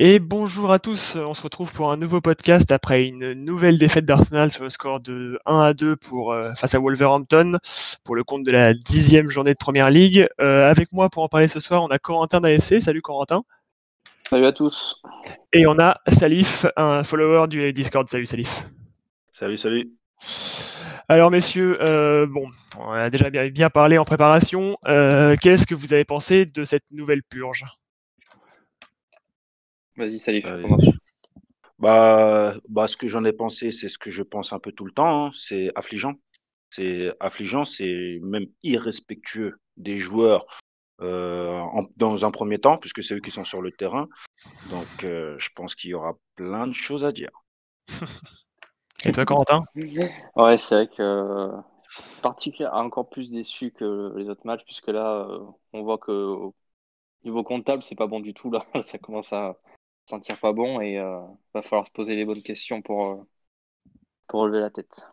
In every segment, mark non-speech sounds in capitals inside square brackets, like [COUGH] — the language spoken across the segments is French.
Et bonjour à tous, on se retrouve pour un nouveau podcast après une nouvelle défaite d'Arsenal sur le score de 1 à 2 pour, euh, face à Wolverhampton pour le compte de la dixième journée de Première Ligue. Euh, avec moi pour en parler ce soir, on a Corentin d'AFC. Salut Corentin. Salut à tous. Et on a Salif, un follower du Discord. Salut Salif. Salut, salut. Alors messieurs, euh, bon, on a déjà bien, bien parlé en préparation. Qu'est-ce que vous avez pensé de cette nouvelle purge? Vas-y, Salif, Bah, bah, ce que j'en ai pensé, c'est ce que je pense un peu tout le temps. hein, C'est affligeant. C'est affligeant, c'est même irrespectueux des joueurs euh, en- dans un premier temps, puisque c'est eux qui sont sur le terrain. Donc, euh, je pense qu'il y aura plein de choses à dire. [LAUGHS] Et toi Corentin? Ouais, c'est vrai que particulièrement encore plus déçu que les autres matchs, puisque là, euh, on voit que au niveau comptable, c'est pas bon du tout. Là, [LAUGHS] ça commence à sentir pas bon et euh, va falloir se poser les bonnes questions pour, euh, pour relever la tête.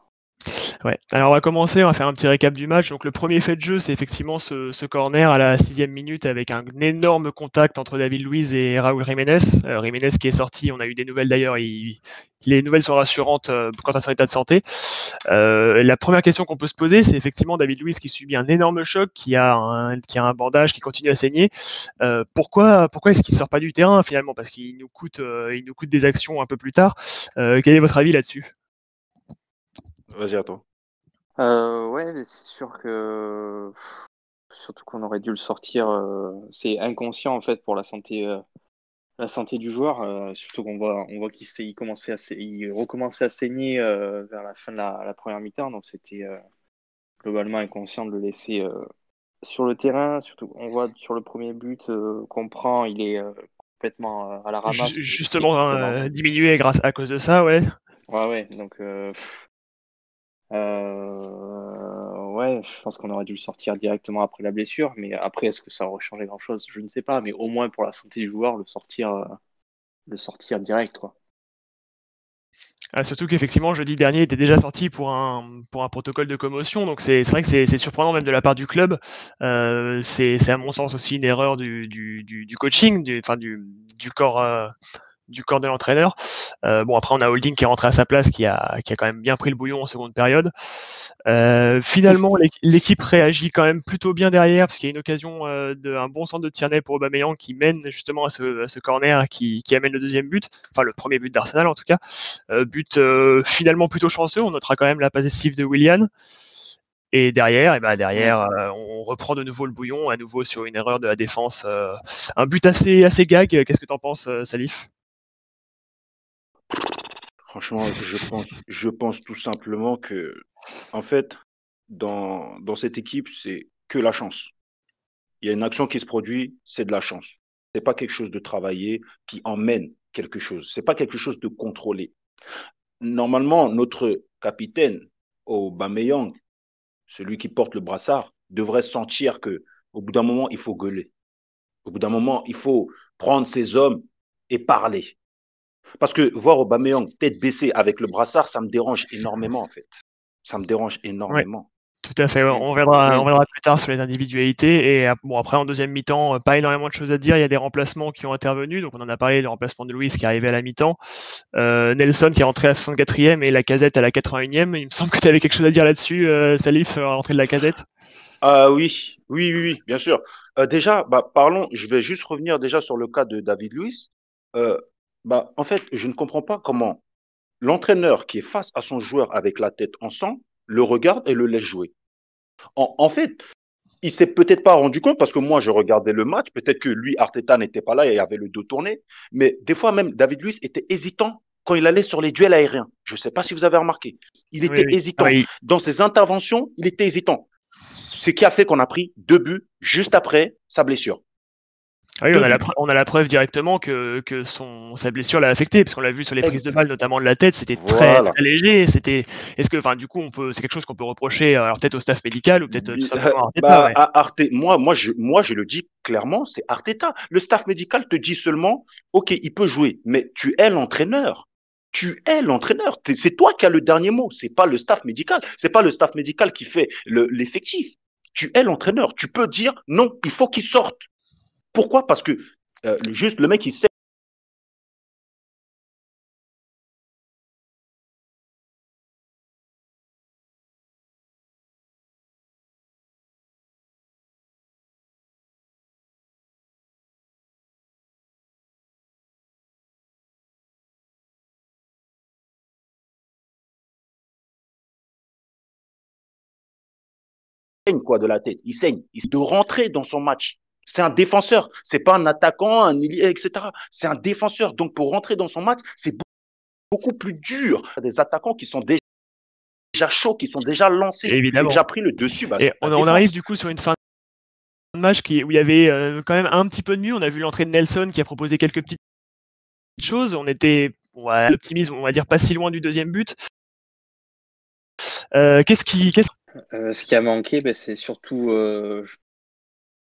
Ouais. Alors on va commencer, on va faire un petit récap du match. Donc le premier fait de jeu, c'est effectivement ce, corner à la sixième minute avec un énorme contact entre David Luiz et Raúl Jiménez. Euh, Jiménez qui est sorti, on a eu des nouvelles d'ailleurs, il- les nouvelles sont rassurantes euh, quant à son état de santé. Euh, la première question qu'on peut se poser, c'est effectivement David Luiz qui subit un énorme choc, qui a un, qui a un bandage qui continue à saigner. Pourquoi pourquoi est-ce qu'il sort pas du terrain finalement? Parce qu'il nous nous coûte des actions un peu plus tard. Quel est votre avis là-dessus? Vas-y, à toi. Euh, ouais, mais c'est sûr que pff, surtout qu'on aurait dû le sortir. euh, c'est inconscient en fait pour la santé, euh, la santé du joueur. euh, surtout qu'on voit, on voit qu'il s'est- il commençait à, sa- il recommençait à saigner euh, vers la fin de la, la première mi-temps. Donc c'était euh, globalement inconscient de le laisser euh, sur le terrain. Surtout, on voit sur le premier but euh, qu'on prend, il est euh, complètement euh, à la ramasse. Ju- Justement euh, diminué grâce à cause de ça, ouais. Ouais, ouais, donc euh, pff, euh, ouais, je pense qu'on aurait dû le sortir directement après la blessure, mais après, est-ce que ça aurait changé grand-chose? Je ne sais pas, mais au moins pour la santé du joueur, le sortir, euh, le sortir direct, quoi. Ah, surtout qu'effectivement, jeudi dernier, il était déjà sorti pour un, pour un protocole de commotion. Donc, c'est vrai que c'est surprenant même de la part du club. Euh, c'est à mon sens aussi une erreur du, du, du, coaching, enfin, du, du corps. Du corps de l'entraîneur. Euh, bon après on a Holding qui est rentré à sa place, qui a, qui a quand même bien pris le bouillon en seconde période. Euh, finalement l'équ- l'équipe réagit quand même plutôt bien derrière parce qu'il y a une occasion euh, de un bon centre de Tierney pour Aubameyang qui mène justement à ce, à ce corner qui, qui amène le deuxième but, enfin le premier but d'Arsenal en tout cas. But finalement plutôt chanceux, on notera quand même la passe de Willian. Et derrière, et ben derrière, euh, on reprend de nouveau le bouillon, à nouveau sur une erreur de la défense. euh, un but assez, assez gag. Qu'est-ce que t'en penses, euh, Salif? Franchement, je pense, tout simplement que, en fait, dans, dans cette équipe, c'est que la chance. Il y a une action qui se produit, c'est de la chance. C'est pas quelque chose de travaillé qui emmène quelque chose. C'est pas quelque chose de contrôlé. Normalement, notre capitaine, Aubameyang, celui qui porte le brassard, devrait sentir que, au bout d'un moment, il faut gueuler. Au bout d'un moment, il faut prendre ses hommes et parler. Parce que voir Aubameyang tête baissée avec le brassard, ça me dérange énormément en fait. Ça me dérange énormément. Tout à fait. ouais. On verra, on verra plus tard sur les individualités. Et euh, bon, après, en deuxième mi-temps, euh, pas énormément de choses à dire. Il y a des remplacements qui ont intervenu. Donc, on en a parlé, le remplacement de Louis qui est arrivé à la mi-temps. Euh, Nelson qui est rentré à 64e et la casette à la 81e. Il me semble que tu avais quelque chose à dire là-dessus, euh, Salif, euh, rentrée de la casette. Ah oui, oui, oui, oui, bien sûr. Euh, déjà, bah, parlons, je vais juste revenir déjà sur le cas de David Luiz. Bah, en fait, je ne comprends pas comment l'entraîneur qui est face à son joueur avec la tête en sang le regarde et le laisse jouer. En, en fait, il s'est peut-être pas rendu compte parce que moi, je regardais le match. Peut-être que lui, Arteta n'était pas là et avait le dos tourné. Mais des fois, même David Luiz était hésitant quand il allait sur les duels aériens. Je ne sais pas si vous avez remarqué. Il Oui, était oui. hésitant. Ah oui. Dans ses interventions, il était hésitant. Ce qui a fait qu'on a pris deux buts juste après sa blessure. Ah oui, on a, la, Deux pre- on a la preuve directement que, que son, sa blessure l'a affecté, parce qu'on l'a vu sur les prises de balles, notamment de la tête, c'était très, Voilà. très léger. C'était, est-ce que, enfin, du coup, on peut, c'est quelque chose qu'on peut reprocher, alors peut-être au staff médical ou peut-être euh, tout simplement à Arteta, Bah, ouais. à Arte- moi, moi, je, moi, je le dis clairement, c'est Arteta. Le staff médical te dit seulement, OK, il peut jouer, mais tu es l'entraîneur. Tu es l'entraîneur. C'est toi qui as le dernier mot. C'est pas le staff médical. C'est pas le staff médical qui fait le- l'effectif. Tu es l'entraîneur. Tu peux dire non, il faut qu'il sorte. Pourquoi? Parce que euh, juste le mec, il sait. quoi de la tête, il saigne, il de rentrer dans son match, c'est un défenseur. C'est pas un attaquant, un etc. C'est un défenseur. Donc pour rentrer dans son match, c'est beaucoup plus dur. Des attaquants qui sont déjà chauds, qui sont déjà lancés, Évidemment. déjà pris le dessus. Bah, Et on, arrive du coup sur une fin de match qui, où il y avait euh, quand même un petit peu de mieux. On a vu l'entrée de Nelson qui a proposé quelques petites choses. On était, ouais, l'optimisme, on va dire, pas si loin du deuxième but. Euh, qu'est-ce qui, qu'est-ce euh, ce qui a manqué, ben, c'est surtout, euh, je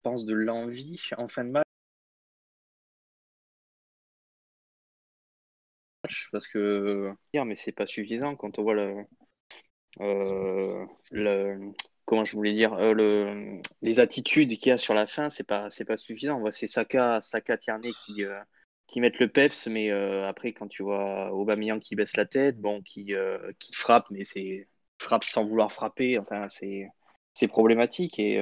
pense, de l'envie en fin de match. Parce que, mais c'est pas suffisant quand on voit le, euh, le comment je voulais dire, le, les attitudes qu'il y a sur la fin, c'est pas, c'est pas suffisant. C'est Saka, Saka Tierney qui, qui mettent le peps, mais après, quand tu vois Aubameyang qui baisse la tête, bon, qui, qui frappe, mais c'est frappe sans vouloir frapper. Enfin, c'est c'est problématique et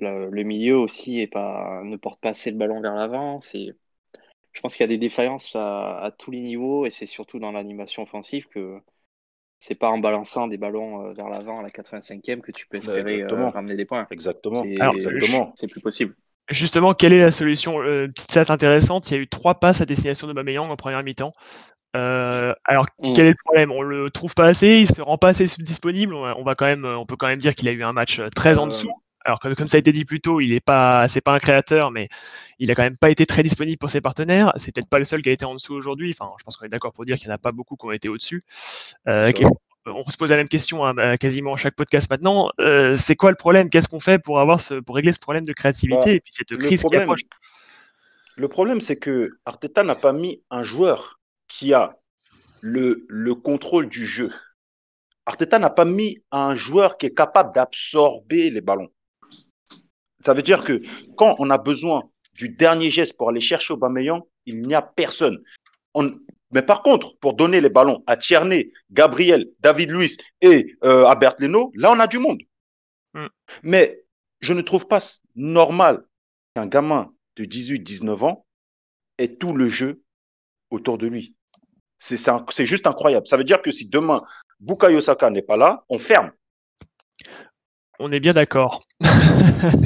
euh, le, milieu aussi est pas ne porte pas assez le ballon vers l'avant. Je pense qu'il y a des défaillances à, tous les niveaux et c'est surtout dans l'animation offensive que c'est pas en balançant des ballons euh, vers l'avant à la 85e que tu peux espérer euh, ramener des points. Exactement. C'est plus possible. Justement, quelle est la solution Petite stat intéressante, il y a eu trois passes à destination de Bameyang en première mi-temps. Euh, alors mm. quel est le problème? On le trouve pas assez, il se rend pas assez disponible. On, va quand même, on peut quand même dire qu'il a eu un match euh, très en euh, dessous. Alors comme, ça a été dit plus tôt, il est pas, c'est pas un créateur, mais il a quand même pas été très disponible pour ses partenaires. C'est peut-être pas le seul qui a été en dessous aujourd'hui. Enfin, je pense qu'on est d'accord pour dire qu'il n'y en a pas beaucoup qui ont été au-dessus. on se pose la même question à, quasiment chaque podcast maintenant. c'est quoi le problème? Qu'est-ce qu'on fait pour avoir ce, pour régler ce problème de créativité bah, et puis cette crise qui approche? Le problème, c'est que Arteta n'a pas mis un joueur qui a le, le contrôle du jeu. Arteta n'a pas mis un joueur qui est capable d'absorber les ballons. Ça veut dire que quand on a besoin du dernier geste pour aller chercher Aubameyang, il n'y a personne. Mais par contre, pour donner les ballons à Tierney, Gabriel, David Luiz et euh, à Leno, là, on a du monde. Hmm. Mais je ne trouve pas normal qu'un gamin de 18-19 ans ait tout le jeu autour de lui. C'est juste incroyable. Ça veut dire que si demain Bukayo Saka n'est pas là, on ferme. On est bien d'accord.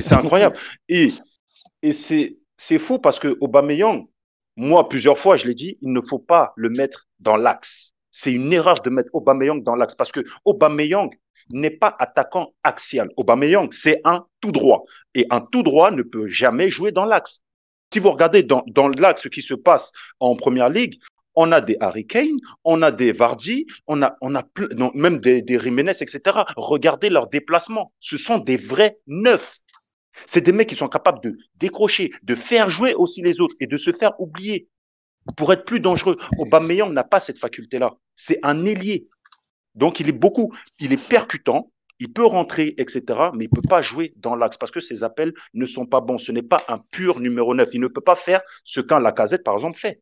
C'est incroyable. Et, et c'est fou parce que Aubameyang, moi, plusieurs fois, je l'ai dit, il ne faut pas le mettre dans l'axe. C'est une erreur de mettre Aubameyang dans l'axe parce que Aubameyang n'est pas attaquant axial. Aubameyang, c'est un tout droit. Et un tout droit ne peut jamais jouer dans l'axe. Si vous regardez dans, dans l'axe ce qui se passe en première ligue, on a des Harry Kane, on a des Vardy, on a, on a même des, des Jiménez, etc. Regardez leurs déplacements. Ce sont des vrais neufs. C'est des mecs qui sont capables de décrocher, de faire jouer aussi les autres et de se faire oublier pour être plus dangereux. Aubameyang n'a pas cette faculté-là. C'est un ailier. Donc, il est beaucoup, il est percutant, il peut rentrer, etc., mais il ne peut pas jouer dans l'axe parce que ses appels ne sont pas bons. Ce n'est pas un pur numéro 9. Il ne peut pas faire ce qu'un Lacazette, par exemple, fait.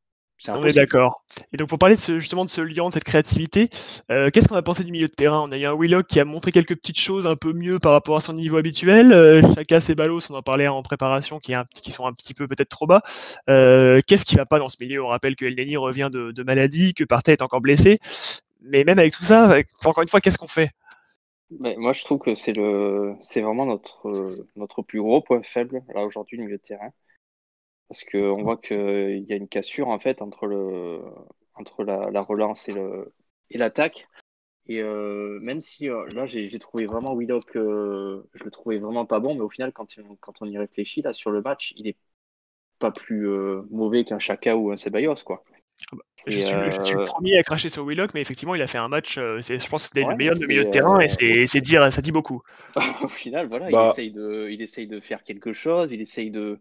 On est d'accord. Et donc pour parler de ce, justement de ce lien, de cette créativité, euh, qu'est-ce qu'on a pensé du milieu de terrain? On a eu un Willock qui a montré quelques petites choses un peu mieux par rapport à son niveau habituel. Euh, Chaka et Balos, on en parlait en préparation, qui, qui sont un petit peu peut-être trop bas. Euh, qu'est-ce qui va pas dans ce milieu? On rappelle que Elneny revient de, maladie, que Partey est encore blessé. Mais même avec tout ça, encore une fois, qu'est-ce qu'on fait? Mais moi, je trouve que c'est le, c'est vraiment notre notre plus gros point faible là aujourd'hui, le milieu de terrain. Parce qu'on voit qu'il y a une cassure en fait entre, le, entre la, relance et, le, et l'attaque. Et euh, même si euh, là j'ai, trouvé vraiment Willock, euh, je le trouvais vraiment pas bon, mais au final quand, quand on y réfléchit là sur le match, il est pas plus mauvais qu'un Chaka ou un Ceballos quoi. Ah bah, je, suis, le premier à cracher sur Willock, mais effectivement, il a fait un match. je pense que c'était le meilleur de milieu de terrain et c'est, dire, ça dit beaucoup. [LAUGHS] Au final, voilà, il, bah essaye de, il essaye de faire quelque chose, il essaye de,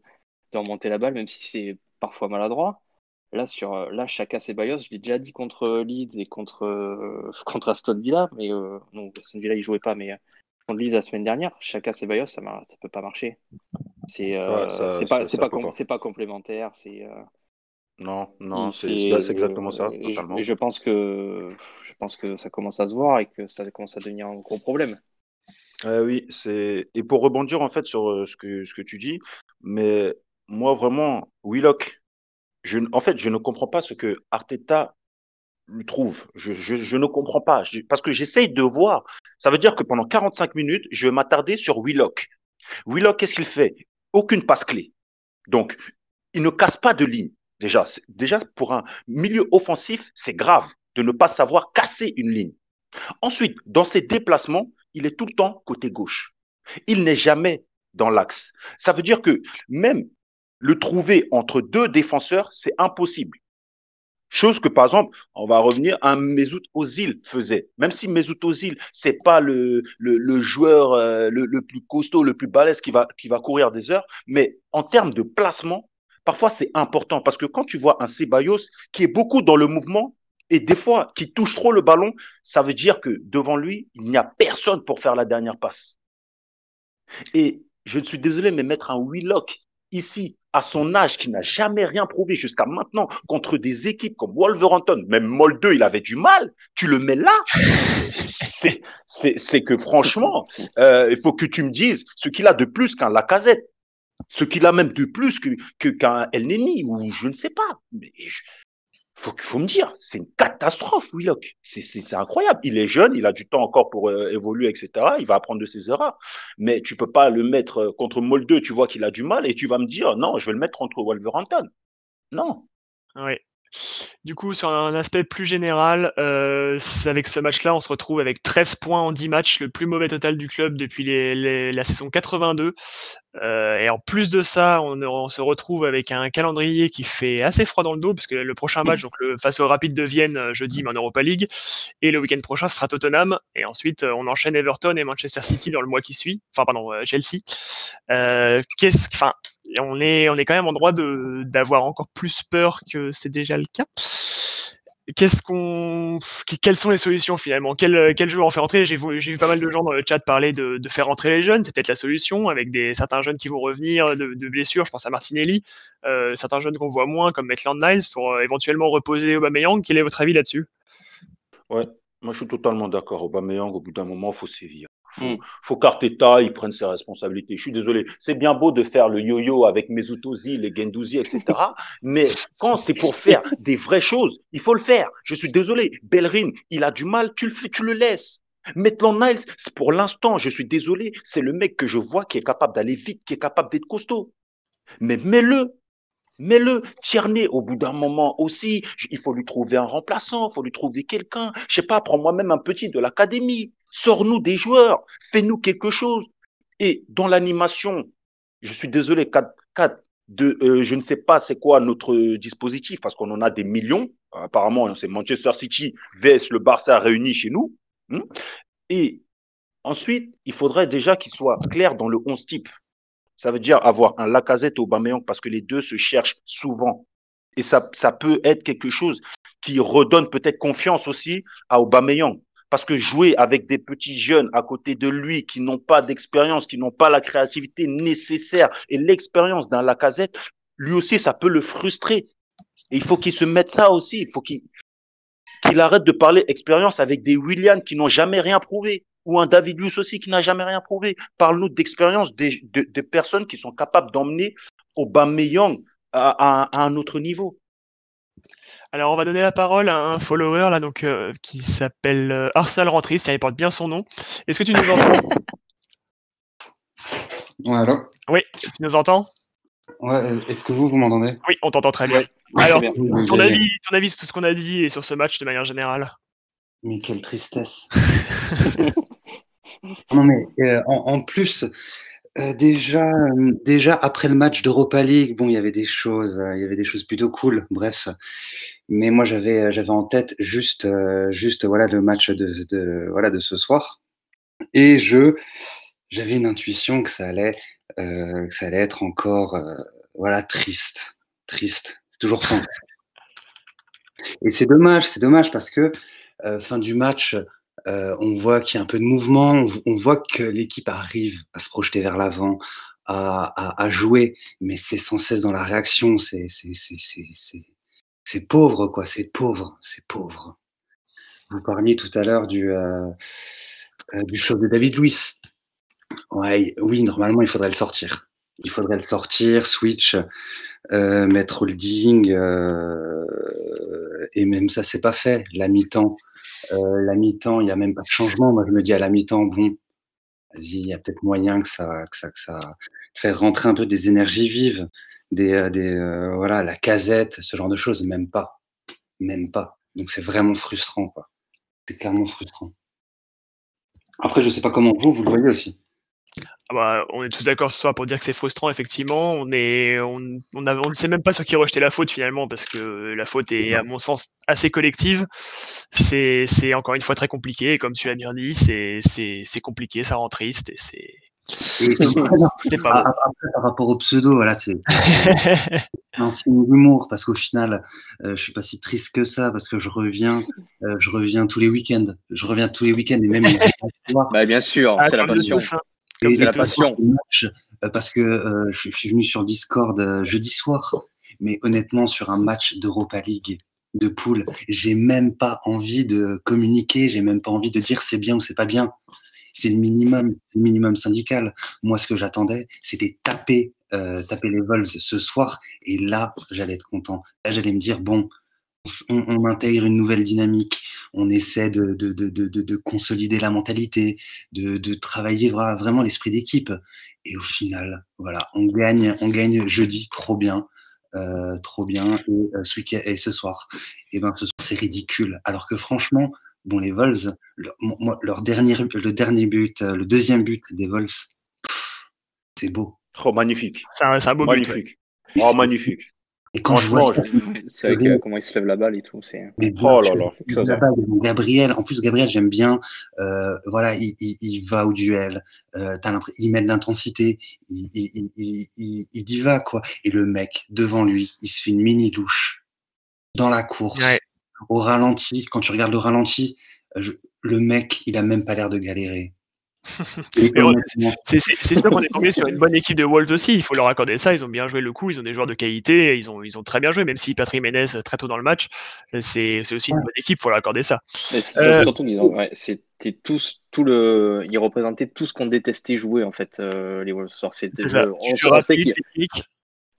de remonter la balle, même si c'est parfois maladroit. Là, sur euh, là, Chaka Ceballos, je l'ai déjà dit contre Leeds et contre, euh, [LAUGHS] contre Aston Villa, mais euh, non, Aston Villa, il jouait pas, mais contre Leeds la semaine dernière, Chaka Ceballos, ça, ça peut pas marcher. C'est c'est pas, c'est pas, pas, complémentaire, c'est. Non, non, c'est exactement ça. Et je, pense que je pense que ça commence à se voir et que ça commence à devenir un gros problème. oui, c'est et pour rebondir en fait sur ce que ce que tu dis, mais moi, vraiment, Willock, en fait, je ne comprends pas ce que Arteta le trouve. Je, je, ne comprends pas. parce que j'essaye de voir. Ça veut dire que pendant 45 minutes, je vais m'attarder sur Willock. Willock, qu'est-ce qu'il fait? Aucune passe clé. Donc, il ne casse pas de ligne. Déjà, déjà, pour un milieu offensif, c'est grave de ne pas savoir casser une ligne. Ensuite, dans ses déplacements, il est tout le temps côté gauche. Il n'est jamais dans l'axe. Ça veut dire que même le trouver entre deux défenseurs, c'est impossible. Chose que, par exemple, on va revenir, un Mesut Ozil faisait. Même si Mesut Ozil, c'est pas le, joueur euh, le, plus costaud, le plus balèze qui va, qui va courir des heures, mais en termes de placement, parfois c'est important parce que quand tu vois un Ceballos qui est beaucoup dans le mouvement et des fois qui touche trop le ballon, ça veut dire que devant lui, il n'y a personne pour faire la dernière passe. Et je suis désolé, mais mettre un Willock ici, à son âge, qui n'a jamais rien prouvé jusqu'à maintenant contre des équipes comme Wolverhampton, même Molde, il avait du mal, tu le mets là, [LAUGHS] c'est que franchement, euh, il faut que tu me dises ce qu'il a de plus qu'un Lacazette, ce qu'il a même de plus qu'un que, qu'un El Neni, ou je ne sais pas. Faut, faut me dire, c'est une catastrophe, Willock. C'est incroyable. Il est jeune, il a du temps encore pour euh, évoluer, etc. Il va apprendre de ses erreurs. Mais tu peux pas le mettre euh, contre Molde, tu vois qu'il a du mal, et tu vas me dire, non, je vais le mettre contre Wolverhampton. Non. Oui. Du coup, sur un aspect plus général, euh, avec ce match-là, on se retrouve avec 13 points en 10 matchs, le plus mauvais total du club depuis la saison 82. Euh, et en plus de ça, on, se retrouve avec un calendrier qui fait assez froid dans le dos, parce que le prochain match, donc le, face au Rapide de Vienne euh, jeudi, mais en Europa League, et le week-end prochain, ce sera Tottenham, et ensuite on enchaîne Everton et Manchester City dans le mois qui suit, enfin pardon, Chelsea. Qu'est-ce, enfin, on est, on est quand même en droit d'avoir encore plus peur que c'est déjà le cas. Qu'est-ce qu'on, quelles sont les solutions finalement? Quel, quel jeu en faire entrer J'ai vu pas mal de gens dans le chat parler de, faire rentrer les jeunes, c'est peut-être la solution avec des certains jeunes qui vont revenir de, blessures. Je pense à Martinelli, euh, certains jeunes qu'on voit moins comme Maitland Niles pour euh, éventuellement reposer Aubameyang. Quel est votre avis là-dessus? Ouais, moi je suis totalement d'accord. Aubameyang, au bout d'un moment, faut sévir. Faut, mm. faut qu'Arteta il prenne ses responsabilités. Je suis désolé. C'est bien beau de faire le yo-yo avec Mesut les Gendouzi, etc. [LAUGHS] mais quand c'est pour faire des vraies choses, il faut le faire. Je suis désolé. Bellerin, il a du mal, tu le fais, tu le laisses. Maitland Niles, pour l'instant, je suis désolé, c'est le mec que je vois qui est capable d'aller vite, qui est capable d'être costaud. Mais mets-le, Mets-le, Tierney, au bout d'un moment aussi, il faut lui trouver un remplaçant, il faut lui trouver quelqu'un. Je sais pas, prends-moi même un petit de l'académie. Sors-nous des joueurs, fais-nous quelque chose. Et dans l'animation, je suis désolé, 4, 4 de, euh, je ne sais pas c'est quoi notre dispositif parce qu'on en a des millions. Apparemment, c'est Manchester City vs le Barça réunis chez nous. Hmm. Et ensuite, il faudrait déjà qu'il soit clair dans le 11 type. Ça veut dire avoir un Lacazette au Aubameyang parce que les deux se cherchent souvent. Et ça, ça peut être quelque chose qui redonne peut-être confiance aussi à Aubameyang. Parce que jouer avec des petits jeunes à côté de lui qui n'ont pas d'expérience, qui n'ont pas la créativité nécessaire et l'expérience d'un Lacazette, lui aussi, ça peut le frustrer. Et il faut qu'il se mette ça aussi. Il faut qu'il arrête de parler expérience avec des Williams qui n'ont jamais rien prouvé ou un David Luce aussi qui n'a jamais rien prouvé. Parle-nous d'expérience des, de, personnes qui sont capables d'emmener Aubameyang à, à, un autre niveau. Alors, on va donner la parole à un follower là, donc, euh, qui s'appelle euh, Arsenal Rentris, il porte bien son nom. Est-ce que tu nous entends? Ouais, Oui, tu nous entends? Ouais, est-ce que vous, vous m'entendez? Oui, on t'entend très bien. Alors, Ton, avis, ton avis sur tout ce qu'on a dit et sur ce match de manière générale? Mais quelle tristesse. [LAUGHS] Non, mais euh, en, plus, euh, déjà, déjà après le match d'Europa League, bon, il y avait des choses, euh, il y avait des choses plutôt cool. Bref, mais moi j'avais, j'avais en tête juste, juste voilà le match de, voilà de ce soir, et je, j'avais une intuition que ça allait, que ça allait être encore, voilà, triste, triste. C'est toujours ça. [LAUGHS] Et c'est dommage, c'est dommage parce que fin du match, euh, on voit qu'il y a un peu de mouvement, on, voit que l'équipe arrive à se projeter vers l'avant, à, jouer, mais c'est sans cesse dans la réaction, c'est pauvre, quoi, c'est pauvre, c'est pauvre. Vous parliez tout à l'heure du, euh, euh, du show de David Luiz. Ouais, oui, normalement, il faudrait le sortir. Il faudrait le sortir, switch, euh, mettre holding, euh, et même ça, c'est pas fait. La mi-temps, la mi-temps, il n'y a même pas de changement. Moi, je me dis à la mi-temps, bon, vas-y, il y a peut-être moyen que ça, que ça, que ça rentrer un peu des énergies vives, des, des voilà, la casette, ce genre de choses. Même pas, même pas. Donc c'est vraiment frustrant, quoi. C'est clairement frustrant. Après, je sais pas comment vous, vous le voyez aussi. Ah bah, on est tous d'accord ce soir pour dire que c'est frustrant, effectivement. On est, on, on, on ne sait même pas sur qui rejeter la faute finalement, parce que la faute est, à mon sens, assez collective. C'est, c'est encore une fois très compliqué. Et comme tu l'as bien dit, c'est, c'est, c'est compliqué, ça rend triste et c'est. [LAUGHS] C'est pas après, par rapport au pseudo, voilà, [LAUGHS] c'est un signe d'humour parce qu'au final, euh, je suis pas si triste que ça parce que je reviens, euh, je reviens tous les week-ends, je reviens tous les week-ends et même. bah, bien sûr, c'est la passion. Et la passion. Euh, parce que euh, je, suis venu sur Discord euh, jeudi soir, mais honnêtement, sur un match d'Europa League de poule, j'ai même pas envie de communiquer, j'ai même pas envie de dire c'est bien ou c'est pas bien. C'est le minimum, le minimum syndical. Moi, ce que j'attendais, c'était taper, taper les vols ce soir, et là, j'allais être content. Là, j'allais me dire bon, on, intègre une nouvelle dynamique, on essaie de, de, de, de consolider la mentalité, de, travailler vraiment l'esprit d'équipe. Et au final, voilà, on gagne, on gagne jeudi, trop bien, euh, trop bien. Et euh, ce et ce soir, et eh ben ce soir c'est ridicule. Alors que franchement, bon les Wolves, leur, dernier, le dernier but, euh, le deuxième but des Wolves, c'est beau. Trop magnifique. C'est un, beau magnifique. Oh, magnifique. Et quand je vois. [LAUGHS] C'est vrai que comment il se lève la balle et tout. C'est... Oh là là. Gabriel, en plus, Gabriel, j'aime bien. Euh, voilà, il, il, il, va au duel. Euh, il met de l'intensité. Il, il, il, y va, quoi. Et le mec, devant lui, il se fait une mini douche dans la course. Au ralenti, quand tu regardes le ralenti, le mec, il a même pas l'air de galérer. C'est sûr qu'on est tombé sur une bonne équipe de Wolves aussi, il faut leur accorder ça, ils ont bien joué le coup, ils ont des joueurs de qualité, ils ont, ils ont très bien joué, même si Patrick Ménez très tôt dans le match, c'est aussi une bonne équipe, il faut leur accorder ça. Euh, surtout c'était tous, tout le, ils représentaient tout ce qu'on détestait jouer en fait, euh, les Wolves. C'était, on, sait qu'ils,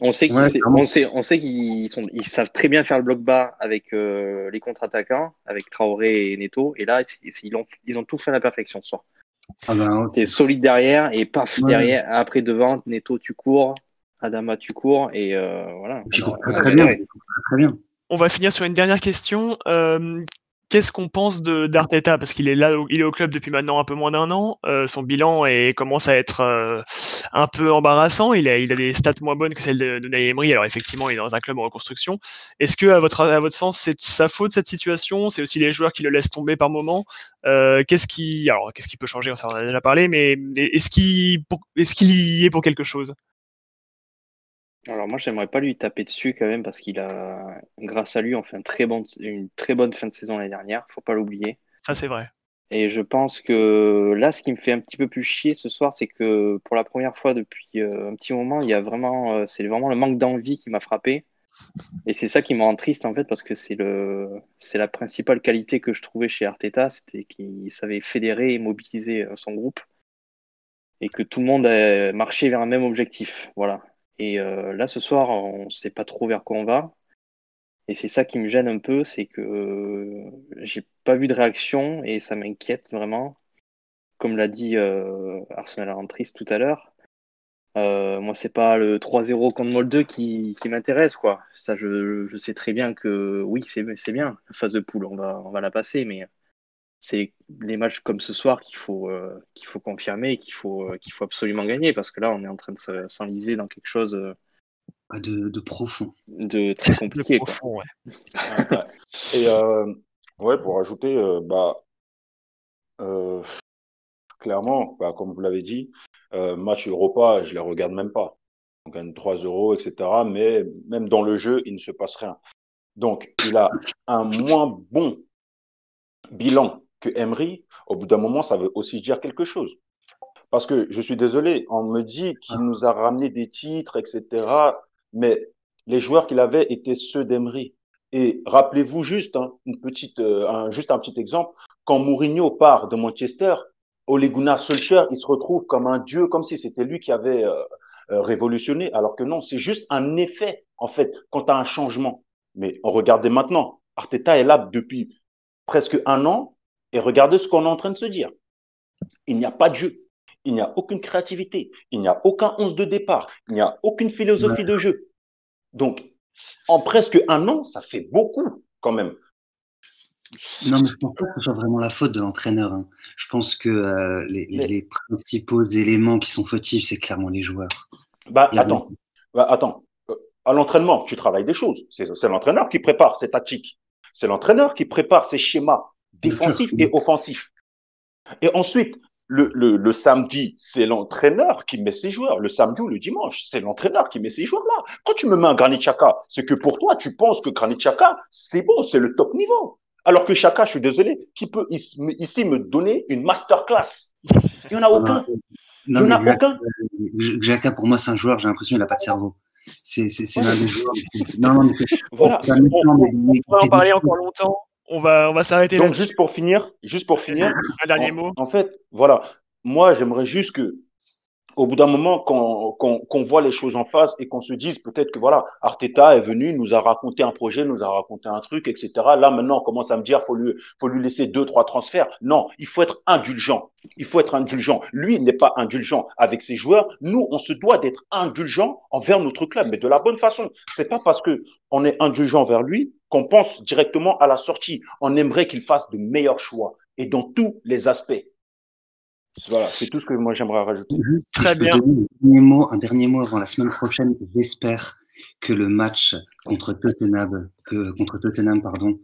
on sait qu'ils, on sait, qu'ils sont, ils savent très bien faire le bloc bas avec euh, les contre-attaquants, avec Traoré et Neto, et là ils ont, ils ont tout fait à la perfection ce soir. Ah ben, T'es solide derrière et paf derrière. Après devant, Neto tu cours, Adama tu cours et euh, voilà. très, bien, très bien. On va finir sur une dernière question. Euh, qu'est-ce qu'on pense de d'Arteta? Parce qu'il est là, il est au club depuis maintenant un peu moins d'un an. Euh, son bilan commence à être euh, un peu embarrassant. Il a, des stats moins bonnes que celles de, de. Alors effectivement, il est dans un club en reconstruction. Est-ce que à votre à votre sens, c'est sa faute cette situation? C'est aussi les joueurs qui le laissent tomber par moment? Euh, qu'est-ce qui, alors qu'est-ce qui peut changer? On en a déjà parlé, mais est-ce qu'il est-ce qu'il y est pour quelque chose? Alors moi, j'aimerais pas lui taper dessus quand même parce qu'il a, grâce à lui, on fait un très bon, une très bonne fin de saison l'année dernière. Faut pas l'oublier. Ça c'est vrai. Et je pense que là, ce qui me fait un petit peu plus chier ce soir, c'est que pour la première fois depuis euh, un petit moment, il y a vraiment, euh, c'est vraiment le manque d'envie qui m'a frappé. Et c'est ça qui me rend triste en fait parce que c'est le, c'est la principale qualité que je trouvais chez Arteta, c'était qu'il savait fédérer et mobiliser euh, son groupe et que tout le monde marchait vers un même objectif. Voilà. Et euh, là, ce soir, on ne sait pas trop vers quoi on va. Et c'est ça qui me gêne un peu, c'est que euh, j'ai pas vu de réaction et ça m'inquiète vraiment. Comme l'a dit euh, Arsenal Rentris tout à l'heure, moi c'est pas le 3-0 contre Molde qui, qui m'intéresse quoi. Ça je, je, sais très bien que oui c'est bien, la phase de poule on va, on va la passer, mais c'est les matchs comme ce soir qu'il faut, euh, qu'il faut confirmer et qu'il faut, euh, qu'il faut absolument gagner parce que là, on est en train de s'enliser dans quelque chose euh, de, profond. De très compliqué. profond, et ouais, pour ajouter, bah, clairement, bah, comme vous l'avez dit, match Europa, je les regarde même pas. On gagne 3 euros, etc. Mais même dans le jeu, il ne se passe rien. Donc, il a un moins bon bilan que Emery, au bout d'un moment, ça veut aussi dire quelque chose. Parce que je suis désolé, on me dit qu'il nous a ramené des titres, etc. Mais les joueurs qu'il avait étaient ceux d'Emery. Et rappelez-vous juste, hein, une petite, euh, un, juste un petit exemple, quand Mourinho part de Manchester, Ole Gunnar Solskjaer, il se retrouve comme un dieu, comme si c'était lui qui avait, euh, euh, révolutionner, alors que non, c'est juste un effet, en fait, quand as un changement. Mais regardez maintenant, Arteta est là depuis presque un an, et regardez ce qu'on est en train de se dire. Il n'y a pas de jeu, il n'y a aucune créativité, il n'y a aucun 11 de départ, il n'y a aucune philosophie de jeu. Donc, en presque un an, ça fait beaucoup quand même. Non, mais je pense pas que ce soit vraiment la faute de l'entraîneur. hein. Je pense que euh, les, les- Mais- les principaux éléments qui sont fautifs, c'est clairement les joueurs. Bah, attends, Bah, attends. Euh, À l'entraînement, tu travailles des choses. C'est c'est l'entraîneur qui prépare ses tactiques. C'est l'entraîneur qui prépare ses schémas Défensifs et offensifs. Et ensuite, le, le, le samedi, c'est l'entraîneur qui met ses joueurs. Le samedi ou le dimanche, c'est l'entraîneur qui met ses joueurs là. Quand tu me mets un Granit Xhaka, c'est que pour toi, tu penses que Granit Xhaka, c'est bon, c'est le top niveau. Alors que Xhaka, je suis désolé, qui peut ici me donner une masterclass? Il n'y en a aucun. Il n'y en a aucun. Jacka, pour moi, c'est un joueur, j'ai l'impression qu'il n'a pas de cerveau. C'est l'un des joueurs. Non, non, mais Voilà. mais- On va en parler encore longtemps. On va, on va s'arrêter là. Donc, juste pour finir, juste pour finir, Un dernier en, mot. en fait, voilà, moi, j'aimerais juste que, au bout d'un moment, qu'on voit les choses en face et qu'on se dise peut-être que voilà, Arteta est venu, nous a raconté un projet, nous a raconté un truc, etc. Là, maintenant, on commence à me dire, faut lui, faut lui laisser deux, trois transferts. Non, il faut être indulgent. Il faut être indulgent. Lui, il n'est pas indulgent avec ses joueurs. Nous, on se doit d'être indulgent envers notre club, mais de la bonne façon. C'est pas parce que on est indulgent vers lui qu'on pense directement à la sortie. On aimerait qu'il fasse de meilleurs choix et dans tous les aspects. Voilà, c'est tout ce que moi j'aimerais rajouter. Très bien. un dernier, mot, un dernier mot avant la semaine prochaine. J'espère que le match contre Tottenham, que, contre Tottenham pardon,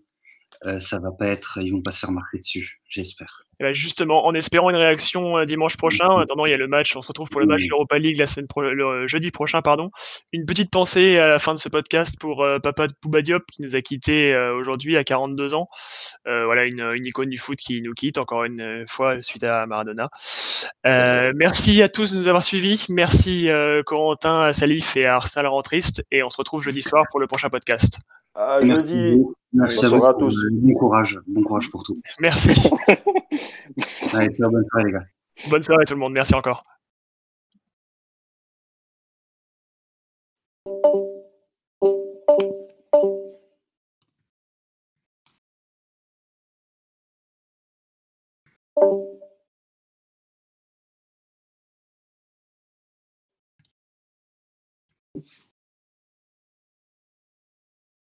euh, ça va pas être, ils vont pas se faire marcher dessus. J'espère. Eh ben, justement, en espérant une réaction euh, dimanche prochain. En attendant, il y a le match. On se retrouve pour le match de l'Europa League la semaine pro- le euh, jeudi prochain, pardon. Une petite pensée à la fin de ce podcast pour euh, Papa de Pouba Diop qui nous a quittés euh, aujourd'hui à 42 ans. Voilà, une, une icône du foot qui nous quitte encore une fois suite à Maradona. Merci à tous de nous avoir suivis. Merci Corentin, à Salif et à Arsenal Rentriste. Et on se retrouve jeudi soir pour le prochain podcast. Euh, merci jeudi, merci à vous. À tous. Euh, bon courage, bon courage pour tout. Merci. [LAUGHS] Allez, bonne soirée les gars. Bonne soirée tout le monde, merci encore.